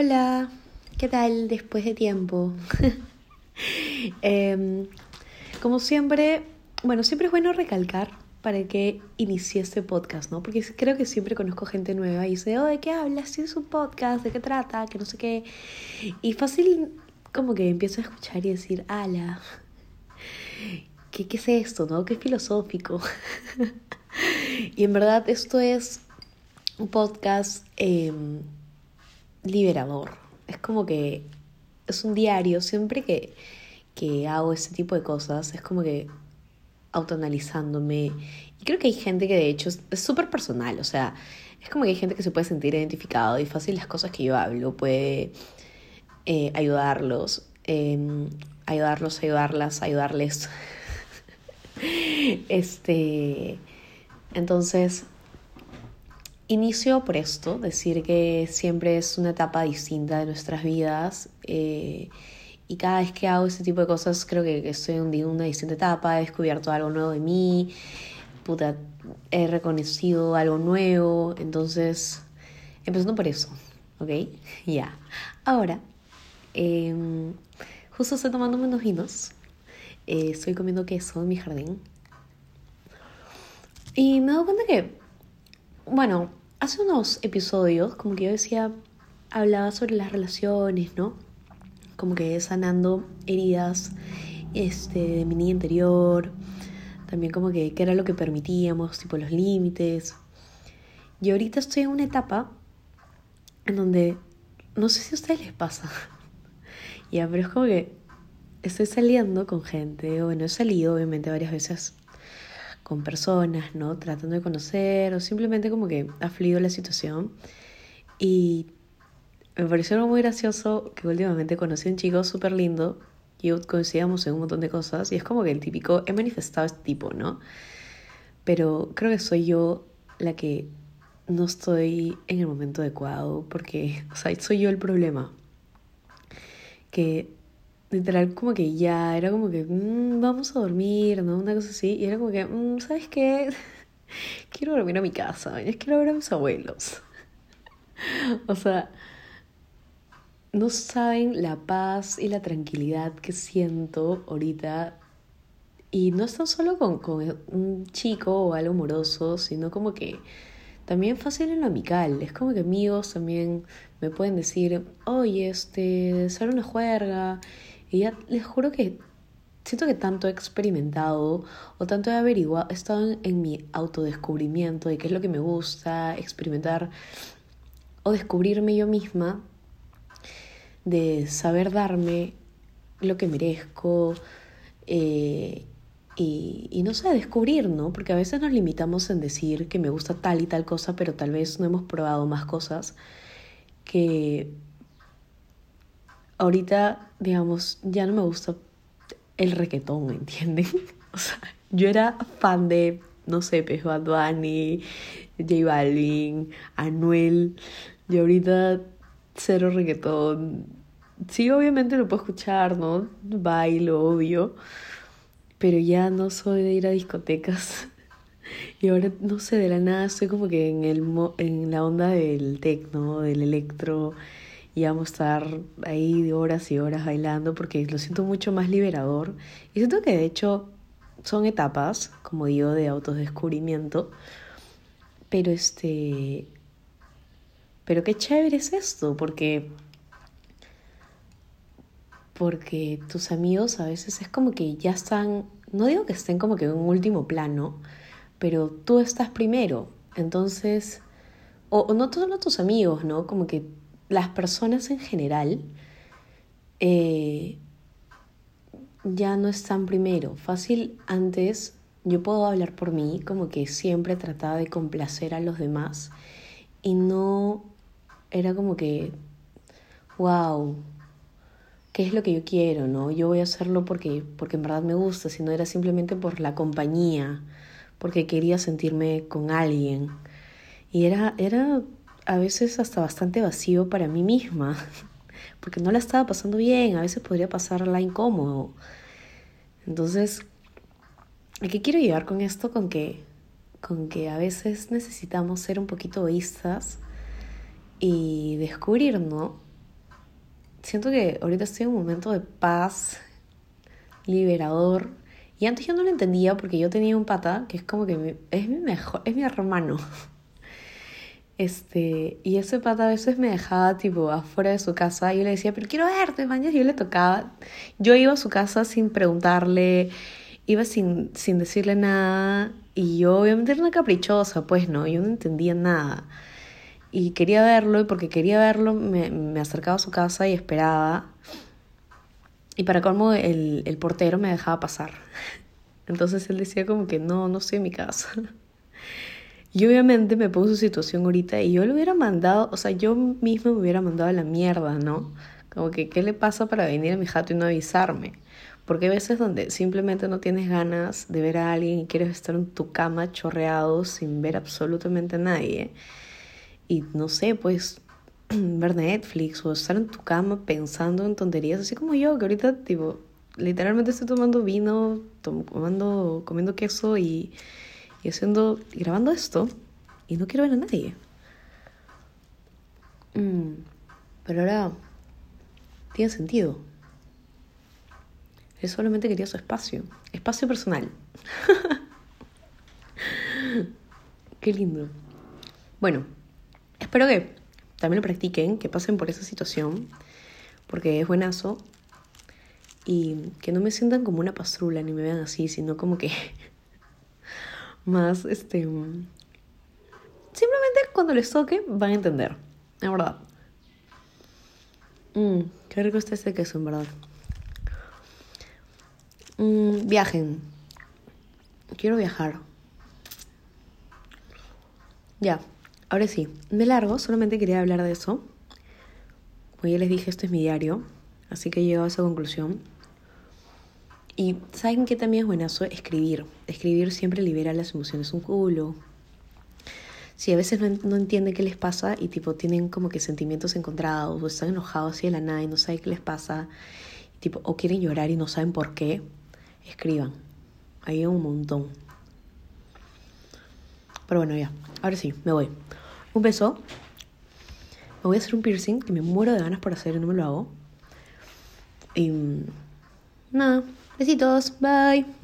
Hola, ¿qué tal después de tiempo? Em, como siempre, bueno, siempre es bueno recalcar para que inicie este podcast, ¿no? Porque creo que siempre conozco gente nueva y dice, oh, ¿de qué hablas? ¿Tienes un podcast? ¿De qué trata? Que no sé qué. Y fácil como que empiezo a escuchar y decir, ala, ¿qué, es esto, no? Qué filosófico. y en verdad esto es un podcast em, liberador. Es como que es un diario, siempre que, que hago ese tipo de cosas, es como que autoanalizándome. Y creo que hay gente que de hecho es súper personal, o sea, es como que hay gente que se puede sentir identificado y fácil las cosas que yo hablo puede eh, ayudarlos, em, ayudarlos, ayudarlas, ayudarles. este, entonces, Inicio por esto, decir que siempre es una etapa distinta de nuestras vidas eh, y cada vez que hago ese tipo de cosas creo que, estoy en una distinta etapa, he descubierto algo nuevo de mí, he reconocido algo nuevo, entonces, empezando por eso, ¿ok? Ya. Ahora, em, justo estoy tomando unos vinos, eh, estoy comiendo queso en mi jardín y me dado cuenta que, bueno, hace unos episodios, como que yo decía, hablaba sobre las relaciones, ¿no? Como que sanando heridas este, de mi niña interior, también como que qué era lo que permitíamos, tipo los límites. Y ahorita estoy en una etapa en donde, no sé si a ustedes les pasa, ya, pero es como que estoy saliendo con gente, bueno, he salido obviamente varias veces con personas, ¿no? Tratando de conocer o simplemente como que ha fluido la situación. Y me pareció muy gracioso que últimamente conocí a un chico súper lindo y coincidíamos en un montón de cosas y es como que el típico, he manifestado este tipo, ¿no? Pero creo que soy yo la que no estoy en el momento adecuado porque, o sea, soy yo el problema. Que literal como que ya era como que mm, vamos a dormir, ¿no? Una cosa así. Y era como que, mm, ¿sabes qué? quiero dormir a mi casa, es quiero ver a mis abuelos. o sea, no saben la paz y la tranquilidad que siento ahorita. Y no es tan solo con, con un chico o algo amoroso, sino como que también fácil en lo amical. Es como que amigos también me pueden decir, oye, este, ser una juerga y ya les juro que siento que tanto he experimentado o tanto he averiguado, he estado en, mi autodescubrimiento de qué es lo que me gusta, experimentar o descubrirme yo misma, de saber darme lo que merezco eh, y, y, no sé, descubrir, ¿no? Porque a veces nos limitamos en decir que me gusta tal y tal cosa, pero tal vez no hemos probado más cosas que ahorita, digamos, ya no me gusta el reggaetón, ¿me entienden? O sea, yo era fan de, no sé, Pez Bad J Balvin, Anuel, y ahorita cero reggaetón. Sí, obviamente lo puedo escuchar, ¿no? Bailo, obvio, pero ya no soy de ir a discotecas. Y ahora, no sé, de la nada estoy como que en, el, en la onda del techno, del electro, y a estar ahí de horas y horas bailando porque lo siento mucho más liberador. Y siento que de hecho son etapas, como digo, de autodescubrimiento. Pero este. Pero qué chévere es esto, porque. Porque tus amigos a veces es como que ya están. No digo que estén como que en un último plano, pero tú estás primero. Entonces. O, o no todos tus amigos, ¿no? Como que las personas en general eh, ya no están primero. Fácil, antes yo puedo hablar por mí, como que siempre trataba de complacer a los demás y no era como que, wow, ¿qué es lo que yo quiero? ¿no? Yo voy a hacerlo porque, porque en verdad me gusta, sino era simplemente por la compañía, porque quería sentirme con alguien. Y era, era a veces hasta bastante vacío para mí misma, porque no la estaba pasando bien, a veces podría pasarla incómodo. Entonces, ¿a qué quiero llegar con esto? Con que, con que a veces necesitamos ser un poquito egoístas y descubrir, ¿no? siento que ahorita estoy en un momento de paz, liberador. Y antes yo no lo entendía porque yo tenía un pata que es como que es mi mejor, es mi hermano. Este, y ese pata a veces me dejaba tipo afuera de su casa y yo le decía, pero quiero verte, mañana. Yo le tocaba. Yo iba a su casa sin preguntarle, iba sin, sin decirle nada. Y yo obviamente era una caprichosa, pues no, yo no entendía nada. Y quería verlo, y porque quería verlo me, me acercaba a su casa y esperaba. Y para colmo el, el portero me dejaba pasar. Entonces él decía como que no, no estoy mi casa. Y obviamente me pongo su situación ahorita y yo le hubiera mandado, o sea, yo misma me hubiera mandado a la mierda, ¿no? Como que, ¿qué le pasa para venir a mi jato y no avisarme? Porque hay veces donde simplemente no tienes ganas de ver a alguien y quieres estar en tu cama chorreado sin ver absolutamente a nadie. Y no sé, pues ver Netflix o estar en tu cama pensando en tonterías, así como yo, que ahorita, tipo, literalmente estoy tomando vino, tomando, comiendo queso y y haciendo, grabando esto y no quiero ver a nadie. Mm, pero ahora tiene sentido. Él solamente quería su espacio, espacio personal. Qué lindo. Bueno, espero que también lo practiquen, que pasen por esa situación, porque es buenazo. Y que no me sientan como una pastrula ni me vean así, sino como que más, este... Simplemente cuando les toque van a entender, la verdad. Mmm, qué rico está este queso, en verdad. Mm, viajen. Quiero viajar. Ya, ahora sí, me largo, solamente quería hablar de eso. Como ya les dije, esto es mi diario, así que llego a esa conclusión. Y ¿saben qué también es buenazo? Escribir. Escribir siempre libera las emociones un culo. Si a veces no, entienden qué les pasa y tipo tienen como que sentimientos encontrados o están enojados así de la nada y no saben qué les pasa, tipo, o quieren llorar y no saben por qué, escriban. Hay un montón. Pero bueno, ya. Ahora sí, me voy. Un beso. Me voy a hacer un piercing que me muero de ganas por hacer y no me lo hago. Y nada. Besitos, bye.